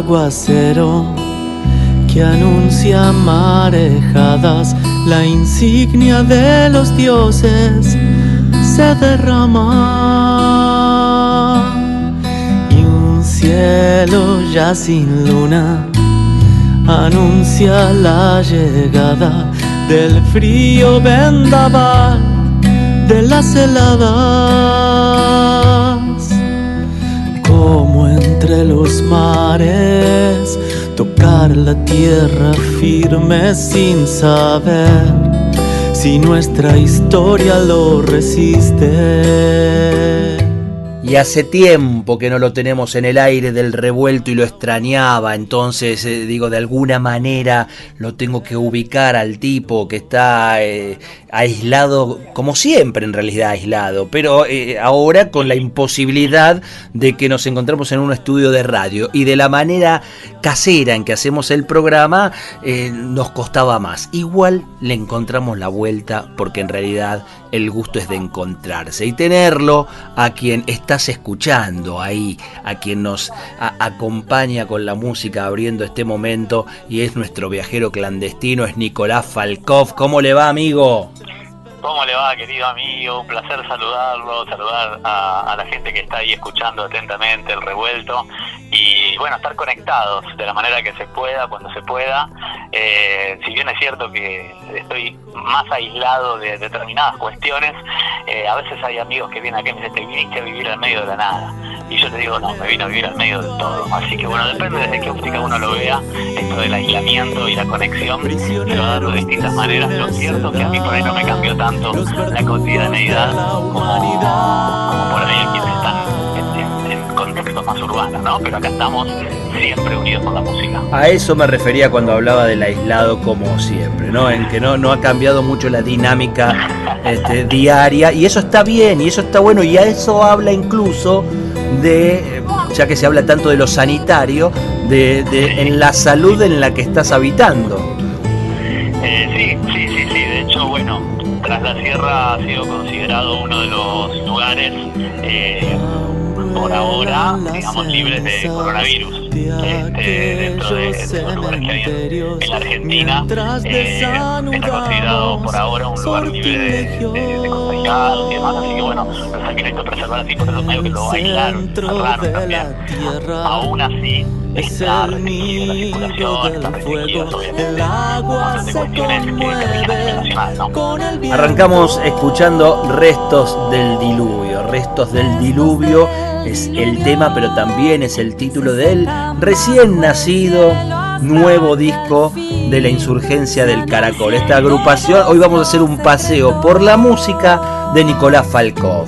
Aguacero que anuncia marejadas, la insignia de los dioses se derrama. Y un cielo ya sin luna anuncia la llegada del frío vendaval de las heladas los mares, tocar la tierra firme sin saber si nuestra historia lo resiste. Y hace tiempo que no lo tenemos en el aire del revuelto y lo extrañaba, entonces eh, digo, de alguna manera lo tengo que ubicar al tipo que está eh, aislado, como siempre en realidad aislado, pero eh, ahora con la imposibilidad de que nos encontremos en un estudio de radio y de la manera casera en que hacemos el programa nos costaba más. Igual le encontramos la vuelta porque en realidad el gusto es de encontrarse y tenerlo a quien estás escuchando ahí, a quien nos acompaña con la música abriendo este momento y es nuestro viajero clandestino, es Nicolás Falkov. ¿Cómo le va amigo? ¿Cómo le va, querido amigo? Un placer saludarlo, saludar a, la gente que está ahí escuchando atentamente el revuelto y, bueno, estar conectados de la manera que se pueda, cuando se pueda. Eh, si bien es cierto que estoy más aislado de determinadas cuestiones, eh, a veces hay amigos que vienen aquí y me dicen, te viniste a vivir al medio de la nada. Y yo te digo, no, me vino a vivir al medio de todo. Así que bueno, depende desde qué óptica uno lo vea, esto del aislamiento y la conexión, lo va a dar de distintas maneras. Lo cierto es que a mí por ahí no me cambió tanto la cotidianeidad como, como por ahí quienes están en, contextos más urbanos, ¿no? Pero acá estamos siempre unidos por la música. A eso me refería cuando hablaba del aislado como siempre, ¿no? En que no, no ha cambiado mucho la dinámica este, diaria y eso está bien y eso está bueno y a eso habla incluso de, ya que se habla tanto de lo sanitario, de, en la salud en la que estás habitando. Eh, sí. De Tras la Sierra ha sido considerado uno de los lugares eh, por ahora, digamos, libres de coronavirus. Este, dentro de, los lugares que hay en, la Argentina, eh, está considerado por ahora un lugar libre de, de, contagiados y demás, así que bueno, los han querido preservar así, por eso medio que lo aislaron, cerraron también. Aún así, está restringida la circulación, está restringida obviamente un montón de Arrancamos escuchando Restos del Diluvio, Restos del Diluvio es el tema, pero también es el título del recién nacido nuevo disco de la insurgencia del Caracol. Esta agrupación, hoy vamos a hacer un paseo por la música de Nicolás Falkov,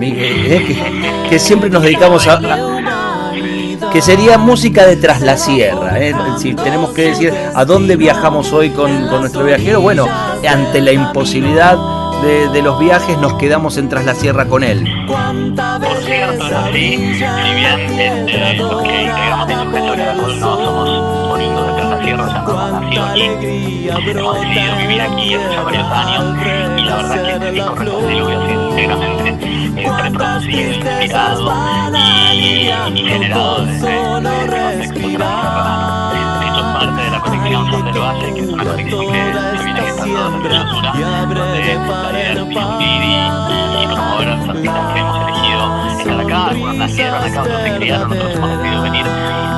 eh, que, siempre nos dedicamos a, que sería música de tras la sierra. ¿eh? Si tenemos que decir a dónde viajamos hoy con, con nuestro viajero, bueno, ante la imposibilidad de, los viajes nos quedamos en Tras la Sierra con él. Por cierto, es si bien este, los que integramos su de no somos oriundos de Tras la Sierra, ya no nació aquí, hemos decidido vivir aquí hace ya varios años y la verdad que este disco Restos de Diluvio ha sido íntegramente eh, reproducido, inspirado y, y generado desde, contexto transserrano. De hecho, parte de la conexión Son del Valle, que es una conexión que se viene gestando desde Yosura, donde difundir y, promover a los artistas que hemos elegido estar acá. Algunos nacieron acá, otros se criaron, otros hemos decidido venir.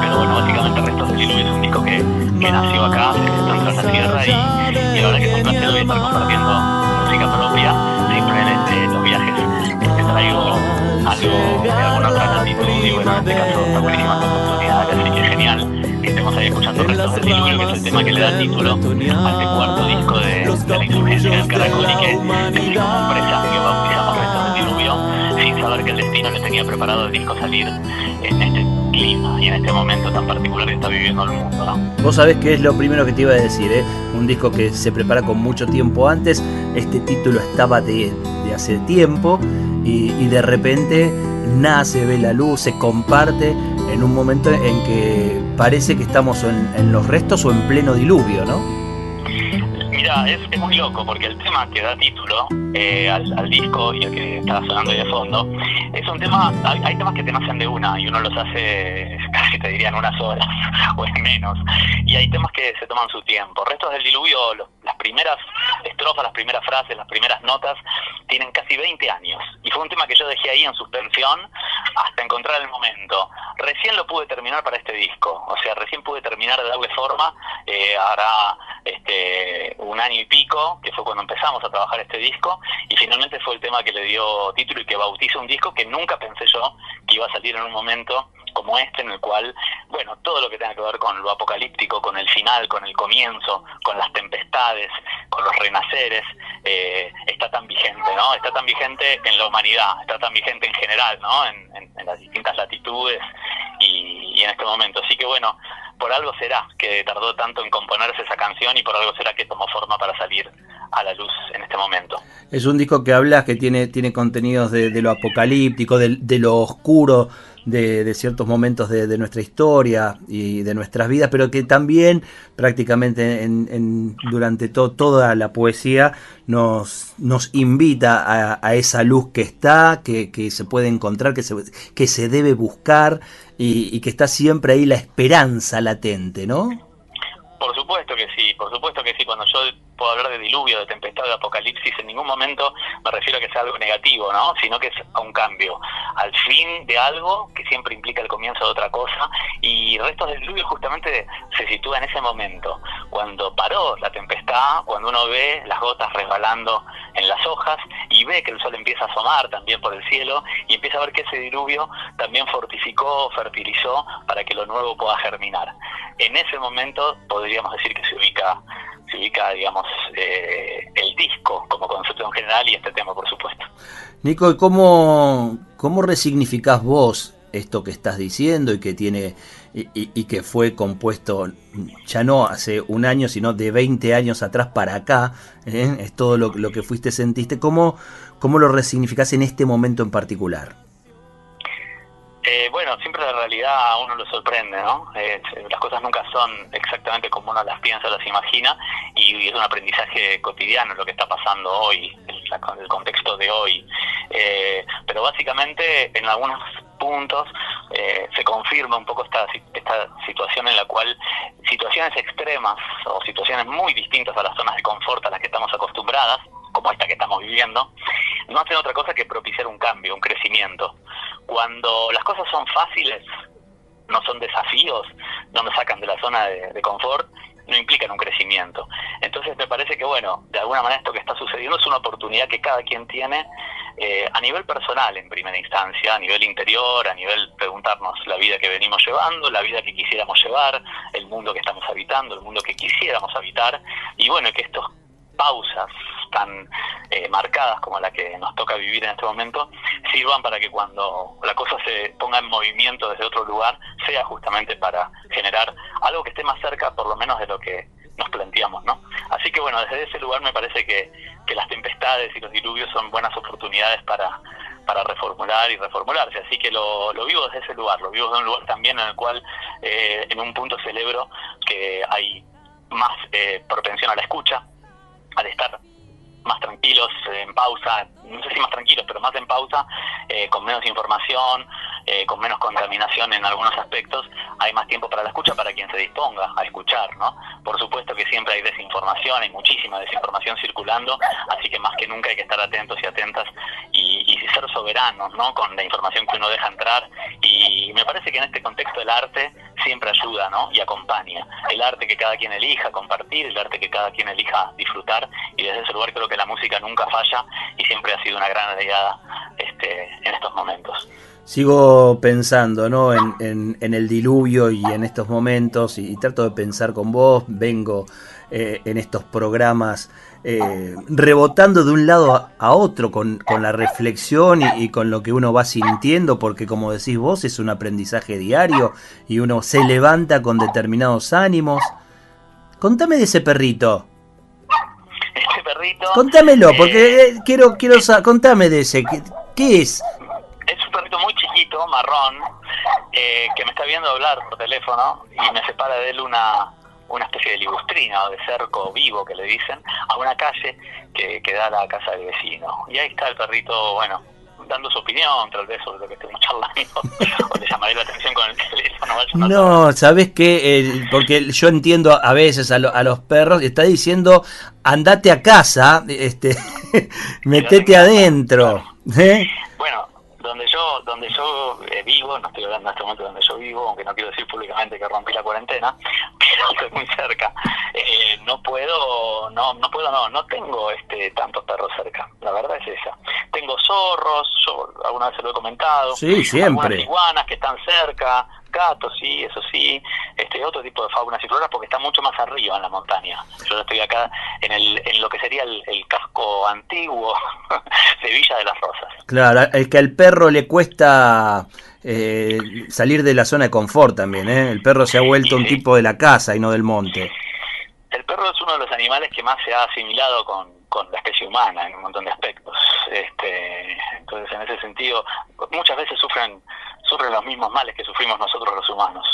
Pero bueno, básicamente Restos de Diluvio es un disco que, que nació acá, se gestó en la Tierra y, y la verdad que es un placer hoy estar compartiendo música propia. Siempre en los viajes te traigo algo de alguna otra latitud y bueno, en este caso está buenísima esta oportunidad, así que genial que estemos ahí escuchando Restos del Diluvio, que es el tema que le da título a este cuarto disco de, la insurgencia del Caracol y que es como un presagio, bautizamos Restos del Diluvio, sin saber que el destino le tenía preparado el disco salir en este y en este momento tan particular que está viviendo el mundo. ¿no? Vos sabés que es lo primero que te iba a decir, ¿eh? un disco que se prepara con mucho tiempo antes, este título estaba de, de hace tiempo y, y de repente nace, ve la luz, se comparte en un momento en que parece que estamos en, en los restos o en pleno diluvio, ¿no? Mira, es, muy loco porque el tema que da título eh, al, al disco y el que está sonando ahí de fondo es un tema, hay, temas que te nacen de una y uno los hace casi te diría en unas horas o en menos y hay temas que se toman su tiempo. Restos del diluvio, los- las primeras estrofas, las primeras frases, las primeras notas tienen casi 20 años y fue un tema que yo dejé ahí en suspensión hasta encontrar el momento. Recién lo pude terminar para este disco, o sea, recién pude terminar de darle forma, eh, hará este, año y pico, que fue cuando empezamos a trabajar este disco, y finalmente fue el tema que le dio título y que bautiza un disco que nunca pensé yo que iba a salir en un momento como este, en el cual, bueno, todo lo que tenga que ver con lo apocalíptico, con el final, con el comienzo, con las tempestades, con los renaceres, eh, está tan vigente, ¿no? Está tan vigente en la humanidad, está tan vigente en general, ¿no? En, en- en las distintas latitudes y, en este momento. Así que bueno, por algo será que tardó tanto en componerse esa canción y por algo será que tomó forma para salir a la luz en este momento. Es un disco que hablas que tiene, tiene contenidos de, de lo apocalíptico, de lo oscuro, de, ciertos momentos de, nuestra historia y de nuestras vidas, pero que también prácticamente en, en- durante to- toda la poesía nos, nos invita a, a esa luz que está, que, que se puede encontrar, que se, que se debe buscar y, y que está siempre ahí la esperanza latente, ¿no? Por supuesto que sí, por supuesto que sí. Cuando yo puedo hablar de diluvio, de tempestad, de apocalipsis, en ningún momento me refiero a que sea algo negativo, ¿no? Sino que es a un cambio, al fin de algo que siempre implica el comienzo de otra cosa. Y Restos del Diluvio justamente se sitúa en ese momento, cuando paró la tempestad, cuando uno ve las gotas resbalando en las hojas y ve que el sol empieza a asomar también por el cielo y empieza a ver que ese diluvio también fortificó, fertilizó para que lo nuevo pueda germinar. En ese momento podríamos decir que se ubica, ubica digamos, eh, el disco como concepto en general y este tema, por supuesto. Nico, ¿y cómo, cómo resignificás vos esto que estás diciendo y que tiene y que fue compuesto ya no hace un año, sino de 20 años atrás para acá? ¿eh? Es todo lo, lo que fuiste, sentiste. ¿Cómo, ¿Cómo lo resignificás en este momento en particular? Eh, bueno, siempre la realidad a uno lo sorprende, ¿no? Eh, las cosas nunca son exactamente como uno las piensa o las imagina y es un aprendizaje cotidiano lo que está pasando hoy, el, el contexto de hoy. Eh, pero básicamente en algunos puntos eh, se confirma un poco esta, esta situación en la cual situaciones extremas o situaciones muy distintas a las zonas de confort a las que estamos acostumbradas, como esta que estamos viviendo, no hacen otra cosa que propiciar un cambio, un crecimiento. Cuando las cosas son fáciles, no son desafíos, no nos sacan de la zona de, confort, no implican un crecimiento. Entonces me parece que, bueno, de alguna manera esto que está sucediendo es una oportunidad que cada quien tiene eh, a nivel personal en primera instancia, a nivel interior, a nivel preguntarnos la vida que venimos llevando, la vida que quisiéramos llevar, el mundo que estamos habitando, el mundo que quisiéramos habitar, y bueno, que estos pausas tan eh, marcadas como la que nos toca vivir en este momento sirvan para que cuando la cosa se ponga en movimiento desde otro lugar sea justamente para generar algo que esté más cerca por lo menos de lo que nos planteamos, ¿no? Así que bueno, desde ese lugar me parece que, que las tempestades y los diluvios son buenas oportunidades para, para reformular y reformularse. Así que lo, lo vivo desde ese lugar, lo vivo desde un lugar también en el cual eh, en un punto celebro que hay más eh, propensión a la escucha, al estar más tranquilos, en pausa, no sé si más tranquilos, pero más en pausa, eh, con menos información, eh, con menos contaminación en algunos aspectos, hay más tiempo para la escucha para quien se disponga a escuchar, ¿no? Por supuesto que siempre hay desinformación, hay muchísima desinformación circulando, así que más que nunca hay que estar atentos y atentas y, y ser soberanos, ¿no? Con la información que uno deja entrar y me parece que en este contexto el arte siempre ayuda, ¿no? Y acompaña. El arte que cada quien elija compartir, el arte que cada quien elija disfrutar y desde ese lugar creo que la música nunca falla y siempre ha sido una gran aliada este, en estos momentos. Sigo pensando ¿no? en, el diluvio y en estos momentos y, trato de pensar con vos, vengo eh, en estos programas eh, rebotando de un lado a, otro con, la reflexión y, con lo que uno va sintiendo, porque como decís vos es un aprendizaje diario y uno se levanta con determinados ánimos. Contame de ese perrito. Ese perrito. Contámelo, porque quiero, quiero contame de ese. ¿Qué, es? Es marrón, eh, que me está viendo hablar por teléfono y me separa de él una, una especie de ligustrina o de cerco vivo que le dicen, a una calle que, que da a la casa del vecino. Y ahí está el perrito, bueno, dando su opinión, tal vez sobre lo que estemos charlando, o le llamaré la atención con el teléfono. No, ¿sabes qué? porque yo entiendo a veces a, a los perros, está diciendo, andate a casa, este metete adentro. ¿eh? Bueno, donde yo donde yo eh, vivo, no estoy hablando en este momento donde yo vivo, aunque no quiero decir públicamente que rompí la cuarentena, pero estoy muy cerca. Eh, no puedo, no, no puedo, no, no tengo este tantos perros cerca. La verdad es esa. Tengo zorros, yo alguna vez se lo he comentado. Sí, siempre. Algunas iguanas que están cerca, gatos, sí, eso sí, este otro tipo de faunas y floras porque está mucho más arriba en la montaña. Yo estoy acá en, el, en lo que sería el, casco antiguo de Villa de las Rosas. Claro, es que al perro le cuesta eh, salir de la zona de confort también, ¿eh? El perro se ha vuelto un tipo de la casa y no del monte. El perro es uno de los animales que más se ha asimilado con, con la especie humana en un montón de aspectos. Este, entonces, en ese sentido, muchas veces sufren los mismos males que sufrimos nosotros los humanos.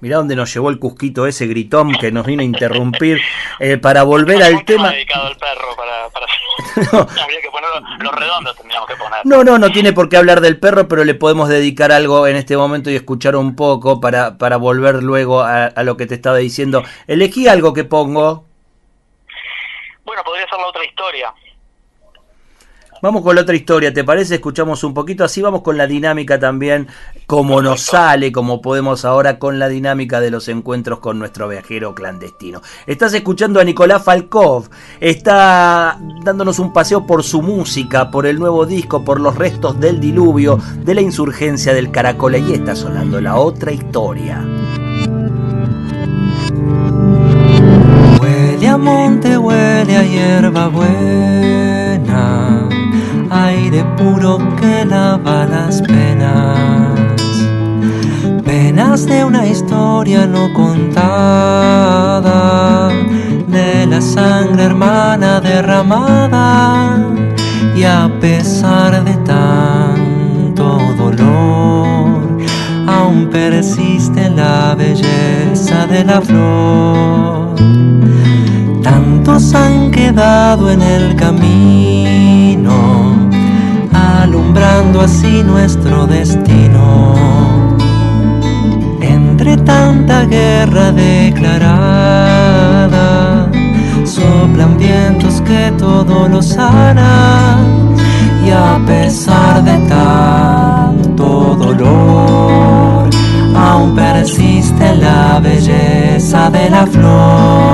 Mirá dónde nos llevó el cusquito ese gritón que nos vino a interrumpir eh, para volver al tema. dedicado el perro para, para... no. Habría que ponerlo, los redondos tendríamos que poner. No, no, no tiene por qué hablar del perro, pero le podemos dedicar algo en este momento y escuchar un poco para, para volver luego a, a lo que te estaba diciendo. Elegí algo que pongo. Bueno, podría ser la otra historia. Vamos con la otra historia, ¿te parece? Escuchamos un poquito, así vamos con la dinámica también, como nos sale, como podemos ahora con la dinámica de los encuentros con nuestro viajero clandestino. Estás escuchando a Nicolás Falkov, está dándonos un paseo por su música, por el nuevo disco, por los restos del diluvio, de la insurgencia del Caracol, y está sonando la otra historia. Huele a monte, huele a hierba buena aire puro que lava las penas, penas de una historia no contada, de la sangre hermana derramada, y a pesar de tanto dolor, aún persiste la belleza de la flor. Tantos han quedado en el camino así nuestro destino. Entre tanta guerra declarada, soplan vientos que todo lo sanan y a pesar de tanto dolor, aún persiste la belleza de la flor.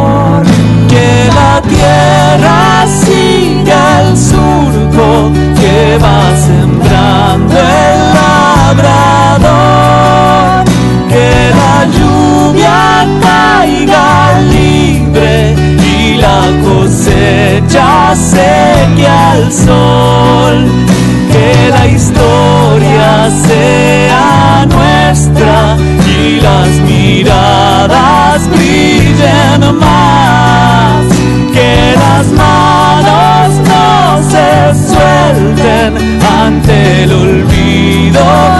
Cosecha seque al sol. Que la historia sea nuestra y las miradas brillen más. Que las manos no se suelten ante el olvido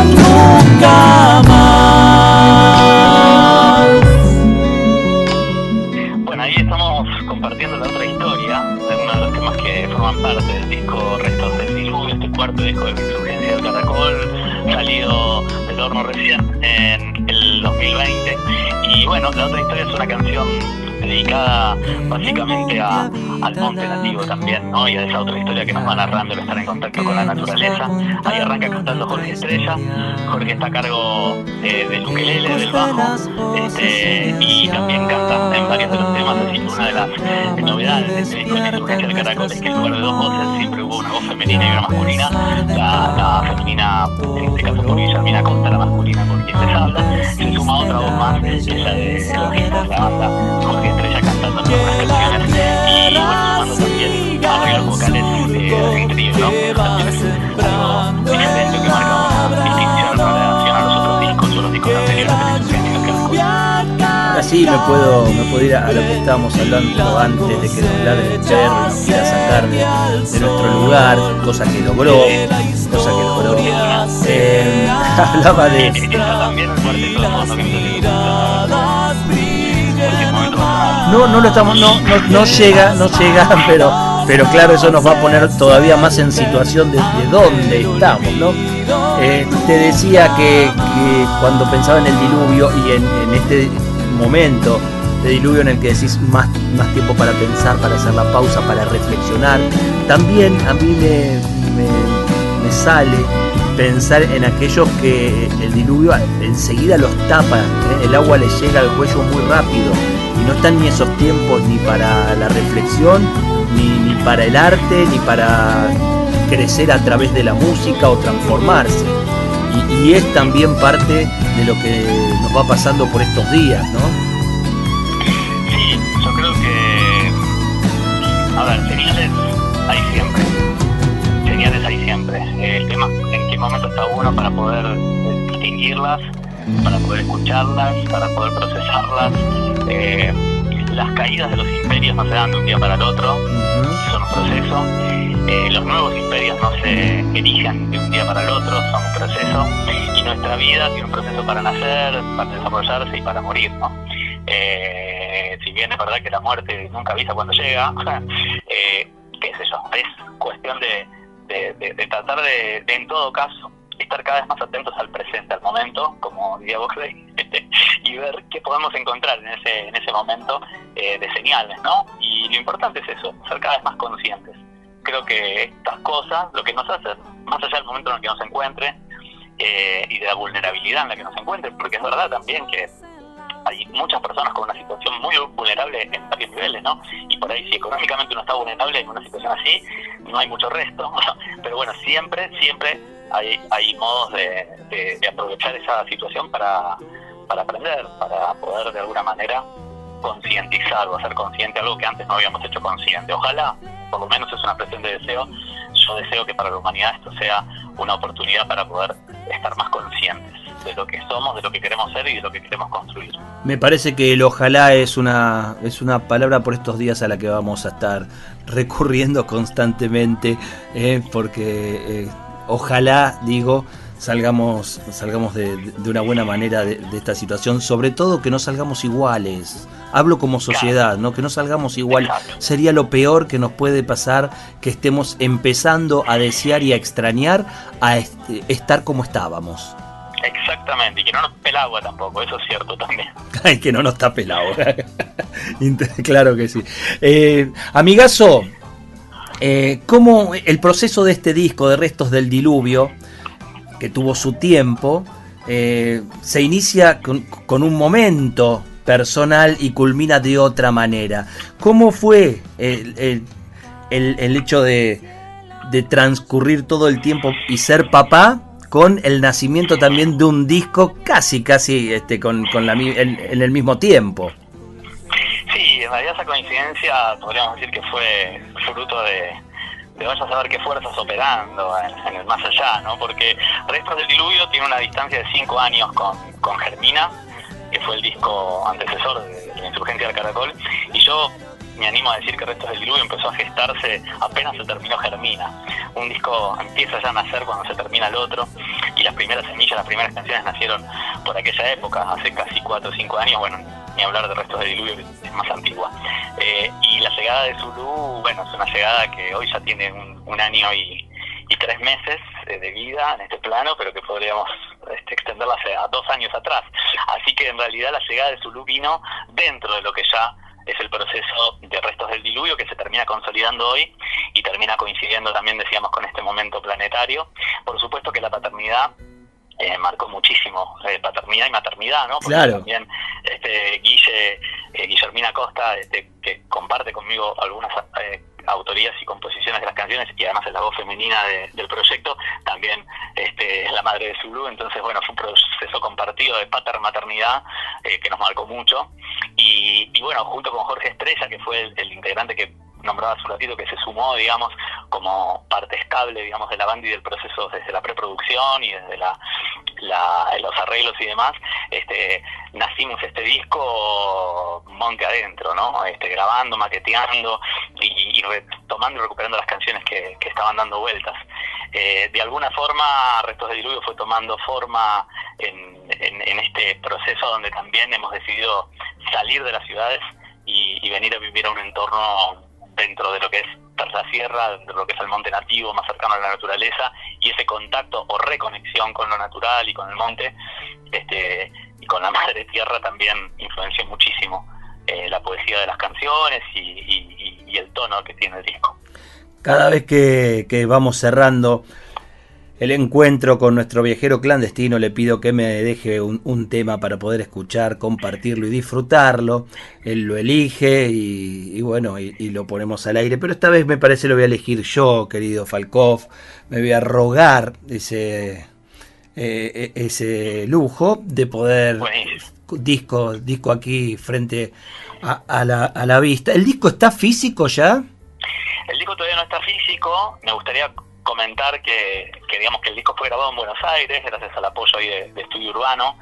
básicamente a, al monte nativo también, ¿no? Y a esa otra historia que nos va narrando el estar en contacto con la naturaleza. Ahí arranca cantando Jorge Estrella. Jorge está a cargo eh, del ukelele, del bajo, este, y también canta en varios de los temas, así una de las novedades de este disco Insurgencia de Caracol es que en lugar de dos voces siempre hubo una voz femenina y una masculina. La, la femenina, en este caso por Guillermina Costa, la masculina por quien les habla. Se suma otra voz más, que es la de los mismos de la banda Jorge Estrella cantando que marca una distinción en relación a los otros discos o los discos anteriores de Insurgencia de Caracol. Ahora sí me puedo, me puedo ir a, a lo que estábamos hablando antes de que nos ladre el perro y nos quiera sacar de, de nuestro lugar, cosa que logró, cosa que logró. Eh, hablaba de. No, no lo estamos, no, no, no llega, no llega, pero, pero claro, eso nos va a poner todavía más en situación de, de dónde estamos, ¿no? Eh, te decía que, cuando pensaba en el diluvio y en, este momento de diluvio en el que decís más, más tiempo para pensar, para hacer la pausa, para reflexionar, también a mí me, me, me sale pensar en aquellos que el diluvio enseguida los tapa, ¿eh? el agua les llega al cuello muy rápido y no están ni esos tiempos ni para la reflexión, ni, ni para el arte, ni para crecer a través de la música o transformarse. Y, es también parte de lo que nos va pasando por estos días, ¿no? Sí, yo creo que. A ver, señales hay siempre. Señales hay siempre. El tema en qué momento está uno para poder distinguirlas, para poder escucharlas, para poder procesarlas. Eh, las caídas de los imperios no se dan de un día para el otro, son un proceso. Eh, los nuevos imperios no se erigen de un día para el otro, son un proceso. Y nuestra vida tiene un proceso para nacer, para desarrollarse y para morir, ¿no? Eh, si bien es verdad que la muerte nunca avisa cuando llega, eh, qué sé yo, es cuestión de, de- de- de tratar de, de, en todo caso, estar cada vez más atentos al presente, al momento, como diría Boxley, y ver qué podemos encontrar en ese, en ese momento eh, de señales, ¿no? Y lo importante es eso, ser cada vez más conscientes. Creo que estas cosas, lo que nos hacen, más allá del momento en el que nos encuentre, eh, y de la vulnerabilidad en la que nos encuentre, porque es verdad también que hay muchas personas con una situación muy vulnerable en varios niveles, ¿no? Y por ahí si económicamente uno está vulnerable en una situación así, no hay mucho resto. Pero bueno, siempre, siempre hay, hay modos de, aprovechar esa situación para, para aprender, para poder de alguna manera concientizar o hacer consciente algo que antes no habíamos hecho consciente. Ojalá, por lo menos es una expresión de deseo, yo deseo que para la humanidad esto sea una oportunidad para poder estar más conscientes de lo que somos, de lo que queremos ser y de lo que queremos construir. Me parece que el ojalá es una, es una palabra por estos días a la que vamos a estar recurriendo constantemente, eh, porque eh, ojalá, digo, salgamos, salgamos de, de una buena manera de, de esta situación, sobre todo que no salgamos iguales. Hablo como sociedad, ¿no? Que no salgamos igual. Exacto. Sería lo peor que nos puede pasar que estemos empezando a desear y a extrañar a estar como estábamos. Exactamente, y que no nos pela agua tampoco, eso es cierto también. Ay, que no nos tape el agua. Inter- claro que sí. Eh, amigazo, eh, ¿cómo el proceso de este disco de Restos del Diluvio, que tuvo su tiempo, eh, se inicia con, un momento personal y culmina de otra manera? ¿Cómo fue el, el- el- hecho de, de transcurrir todo el tiempo y ser papá? con el nacimiento también de un disco casi, casi este, con, con la, en, en el mismo tiempo. Sí, en realidad esa coincidencia podríamos decir que fue fruto de, de vaya a saber qué fuerzas operando en, el más allá, ¿no? Porque Restos del Diluvio tiene una distancia de cinco años con, con Germina, que fue el disco antecesor de la insurgencia del Caracol, y yo me animo a decir que Restos del Diluvio empezó a gestarse apenas se terminó Germina. Un disco empieza ya a nacer cuando se termina el otro, y las primeras semillas, las primeras canciones nacieron por aquella época, hace casi cuatro o cinco años, bueno, ni hablar de Restos del Diluvio, que es más antigua. Eh, y la llegada de Zulu, bueno, es una llegada que hoy ya tiene un, un año y, y tres meses eh, de vida en este plano, pero que podríamos este, extenderla a dos años atrás. Así que en realidad la llegada de Zulu vino dentro de lo que ya es el proceso de restos del diluvio que se termina consolidando hoy y termina coincidiendo también, decíamos, con este momento planetario. Por supuesto que la paternidad eh, marcó muchísimo, eh, paternidad y maternidad, ¿no? Porque Claro. también este, Guille, eh, Guillermina Costa, este, que comparte conmigo algunas eh, autorías y composiciones de las canciones y además es la voz femenina del proyecto, también este, es la madre de Zulu, entonces bueno, fue un proceso compartido de pater-maternidad eh, que nos marcó mucho. Y, bueno, junto con Jorge Estrella, que fue el, integrante que nombraba hace un ratito, que se sumó, digamos, como parte estable, digamos, de la banda y del proceso desde la preproducción y desde la, los arreglos y demás, este, nacimos este disco monte adentro, ¿no? Este, grabando, maqueteando y, retomando y recuperando las canciones que, estaban dando vueltas. Eh, de alguna forma, Restos de Diluvio fue tomando forma en, este proceso donde también hemos decidido salir de las ciudades y, venir a vivir a un entorno dentro de lo que es la Sierra, de lo que es el monte nativo, más cercano a la naturaleza, y ese contacto o reconexión con lo natural y con el monte, este, y con la madre tierra también influenció muchísimo eh, la poesía de las canciones y, el tono que tiene el disco. Cada vez que, vamos cerrando el encuentro con nuestro viajero clandestino, le pido que me deje un, tema para poder escuchar, compartirlo y disfrutarlo. Él lo elige y, bueno, y, lo ponemos al aire. Pero esta vez me parece lo voy a elegir yo, querido Falkov. Me voy a rogar ese, eh, ese lujo de poder disco, disco aquí frente a, la, a la vista. ¿El disco está físico ya? El disco todavía no está físico. Me gustaría comentar que, digamos que el disco fue grabado en Buenos Aires gracias al apoyo ahí de, Estudio Urbano.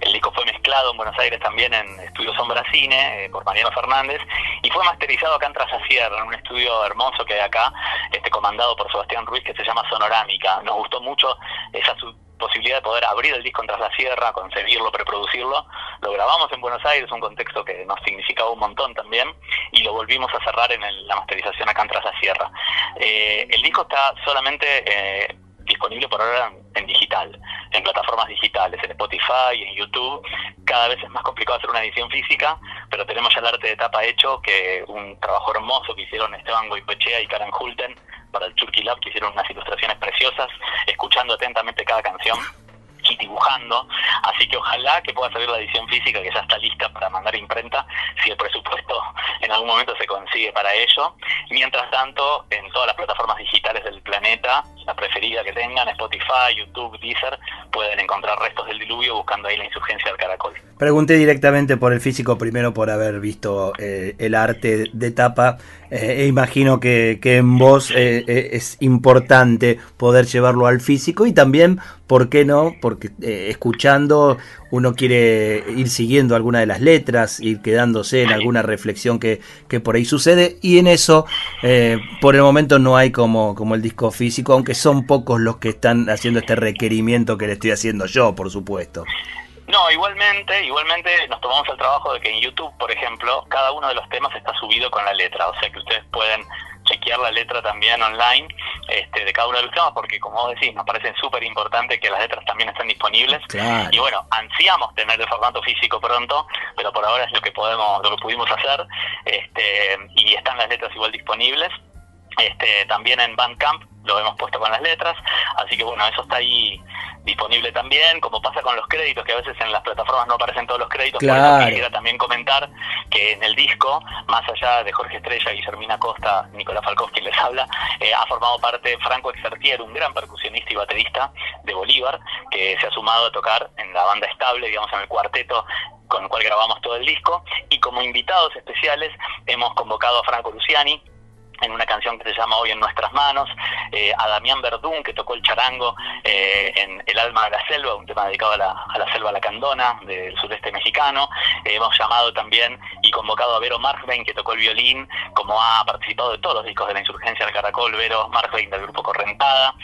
El disco fue mezclado en Buenos Aires también en Estudio Sombra Cine eh, por Mariano Fernández y fue masterizado acá en Trasasierra, en un estudio hermoso que hay acá, este comandado por Sebastián Ruiz que se llama Sonorámica. Nos gustó mucho esa posibilidad de poder abrir el disco en Tras la Sierra, concebirlo, preproducirlo. Lo grabamos en Buenos Aires, un contexto que nos significaba un montón también, y lo volvimos a cerrar en la masterización acá en Tras la Sierra. Eh, el disco está solamente eh, disponible por ahora en, digital, en plataformas digitales, en Spotify, en YouTube. Cada vez es más complicado hacer una edición física, pero tenemos ya el arte de tapa hecho, que un trabajo hermoso que hicieron Esteban Goicoechea y Karen Hulten para el Turkey Lab, que hicieron unas ilustraciones preciosas, escuchando atentamente cada canción y dibujando, así que ojalá que pueda salir la edición física que ya está lista para mandar imprenta, si el presupuesto en algún momento se consigue para ello. Mientras tanto, en todas las plataformas digitales del planeta, la preferida que tengan, Spotify, YouTube, Deezer, pueden encontrar restos del diluvio buscando ahí la insurgencia del caracol. Pregunté directamente por el físico, primero por haber visto eh, el arte de tapa, eh, e imagino que, en vos eh, es importante poder llevarlo al físico y también, ¿por qué no? Porque escuchando uno quiere ir siguiendo alguna de las letras, ir quedándose en alguna reflexión que, que por ahí sucede y en eso por el momento no hay como, como el disco físico, aunque son pocos los que están haciendo este requerimiento que le estoy haciendo yo, por supuesto. No, igualmente, igualmente nos tomamos el trabajo de que en YouTube, por ejemplo, cada uno de los temas está subido con la letra, o sea que ustedes pueden chequear la letra también online este, de cada uno de los temas, porque como vos decís, nos parece súper importante que las letras también estén disponibles. Y bueno, ansiamos tener el formato físico pronto, pero por ahora es lo que podemos, lo que pudimos hacer, este, y están las letras igual disponibles. Este, también en Bandcamp lo hemos puesto con las letras, así que bueno, eso está ahí disponible también, como pasa con los créditos, que a veces en las plataformas no aparecen todos los créditos, claro. quisiera también comentar que en el disco, más allá de Jorge Estrella, Guillermina Costa, Nicolás Falcón, quien les habla, eh, ha formado parte Franco Exertier, un gran percusionista y baterista de Bolívar, que se ha sumado a tocar en la banda estable, digamos en el cuarteto con el cual grabamos todo el disco, y como invitados especiales hemos convocado a Franco Luciani, en una canción que se llama Hoy en nuestras manos, eh, a Damián Verdún, que tocó el charango eh, en El alma de la selva, un tema dedicado a la, a la selva lacandona del sureste mexicano. Eh, hemos llamado también y convocado a Vero Markbein, que tocó el violín, como ha participado de todos los discos de la insurgencia del Caracol, Vero Markbein del grupo Correntada.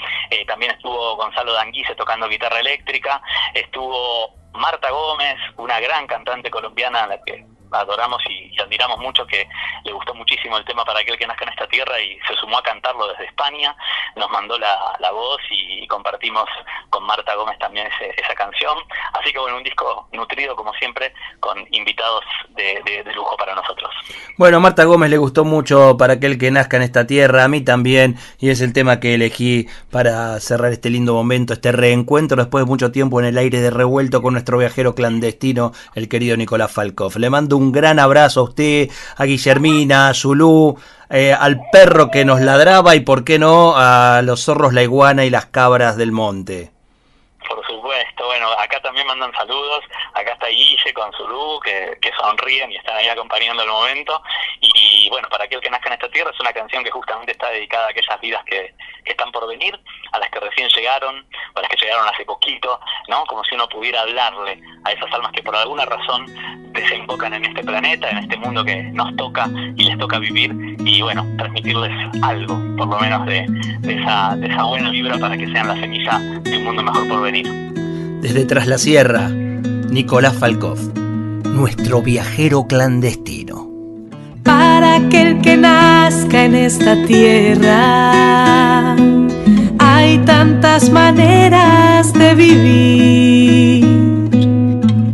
también estuvo Gonzalo Danguise tocando guitarra eléctrica, estuvo Marta Gómez, una gran cantante colombiana a la que adoramos y, admiramos mucho, que le gustó muchísimo el tema para aquel que nazca en esta tierra y se sumó a cantarlo desde España, nos mandó la, la voz y, compartimos con Marta Gómez también esa canción. Así que bueno, un disco nutrido como siempre, con invitados de, de lujo para nosotros. Bueno, Marta Gómez le gustó mucho para aquel que nazca en esta tierra, a mí también, y es el tema que elegí para cerrar este lindo momento, este reencuentro después de mucho tiempo en el aire de revuelto con nuestro viajero clandestino, el querido Nicolás Falkov. Le mando un gran abrazo a usted, a Guillermina, a Zulú, eh, al perro que nos ladraba y, por qué no, a los zorros, la iguana y las cabras del monte. Acá también mandan saludos, acá está Guille con Zulu, que, que sonríen y están ahí acompañando el momento, y, bueno, para aquel que nazca en esta tierra es una canción que justamente está dedicada a aquellas vidas que, están por venir, a las que recién llegaron, o a las que llegaron hace poquito, ¿no? Como si uno pudiera hablarle a esas almas que por alguna razón desembocan en este planeta, en este mundo que nos toca y les toca vivir, y bueno, transmitirles algo, por lo menos de, de esa, de esa buena vibra para que sean la semilla de un mundo mejor por venir. Desde Tras la Sierra, Nicolás Falkov, nuestro viajero clandestino. Para aquel que nazca en esta tierra, hay tantas maneras de vivir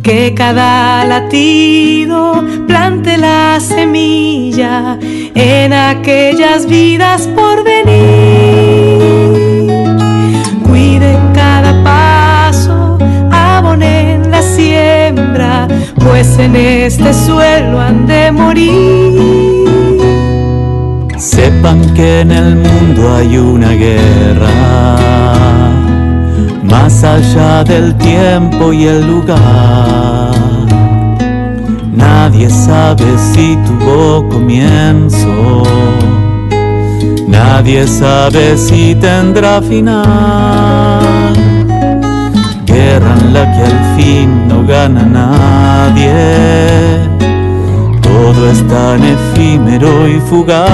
que cada latido plante la semilla en aquellas vidas por venir. Pues en este suelo han de morir. Sepan que en el mundo hay una guerra, más allá del tiempo y el lugar. Nadie sabe si tuvo comienzo, nadie sabe si tendrá final. Guerra en la que al fin no gana nadie todo es tan efímero y fugaz.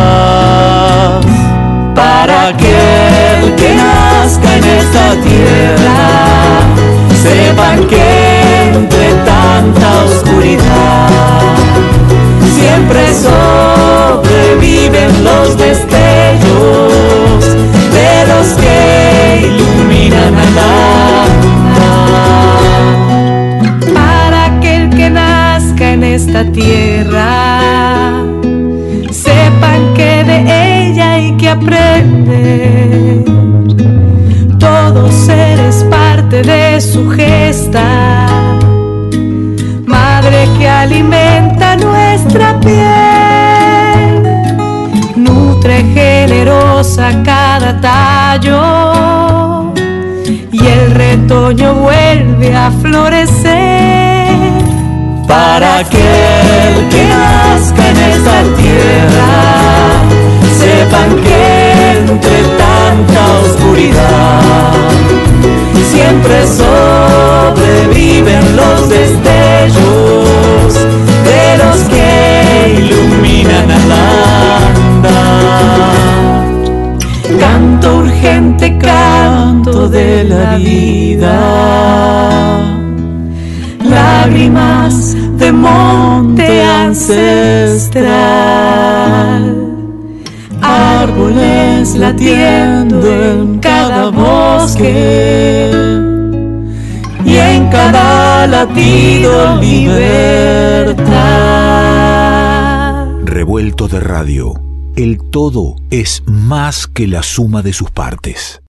Para aquel que nazca en esta tierra, sepan que entre tanta oscuridad siempre sobreviven los destellos de los que iluminan al alma. Aprender. Todo ser es parte de su gesta, madre que alimenta nuestra piel, nutre generosa cada tallo y el retoño vuelve a florecer. Para aquel que nazca en esta tierra, sepan que siempre sobreviven los destellos de los que iluminan al andar. Canto urgente, canto de la vida lágrimas de monte ancestral, árboles latiendo en cada bosque y en cada latido libertad. Revuelto de radio. El todo es más que la suma de sus partes.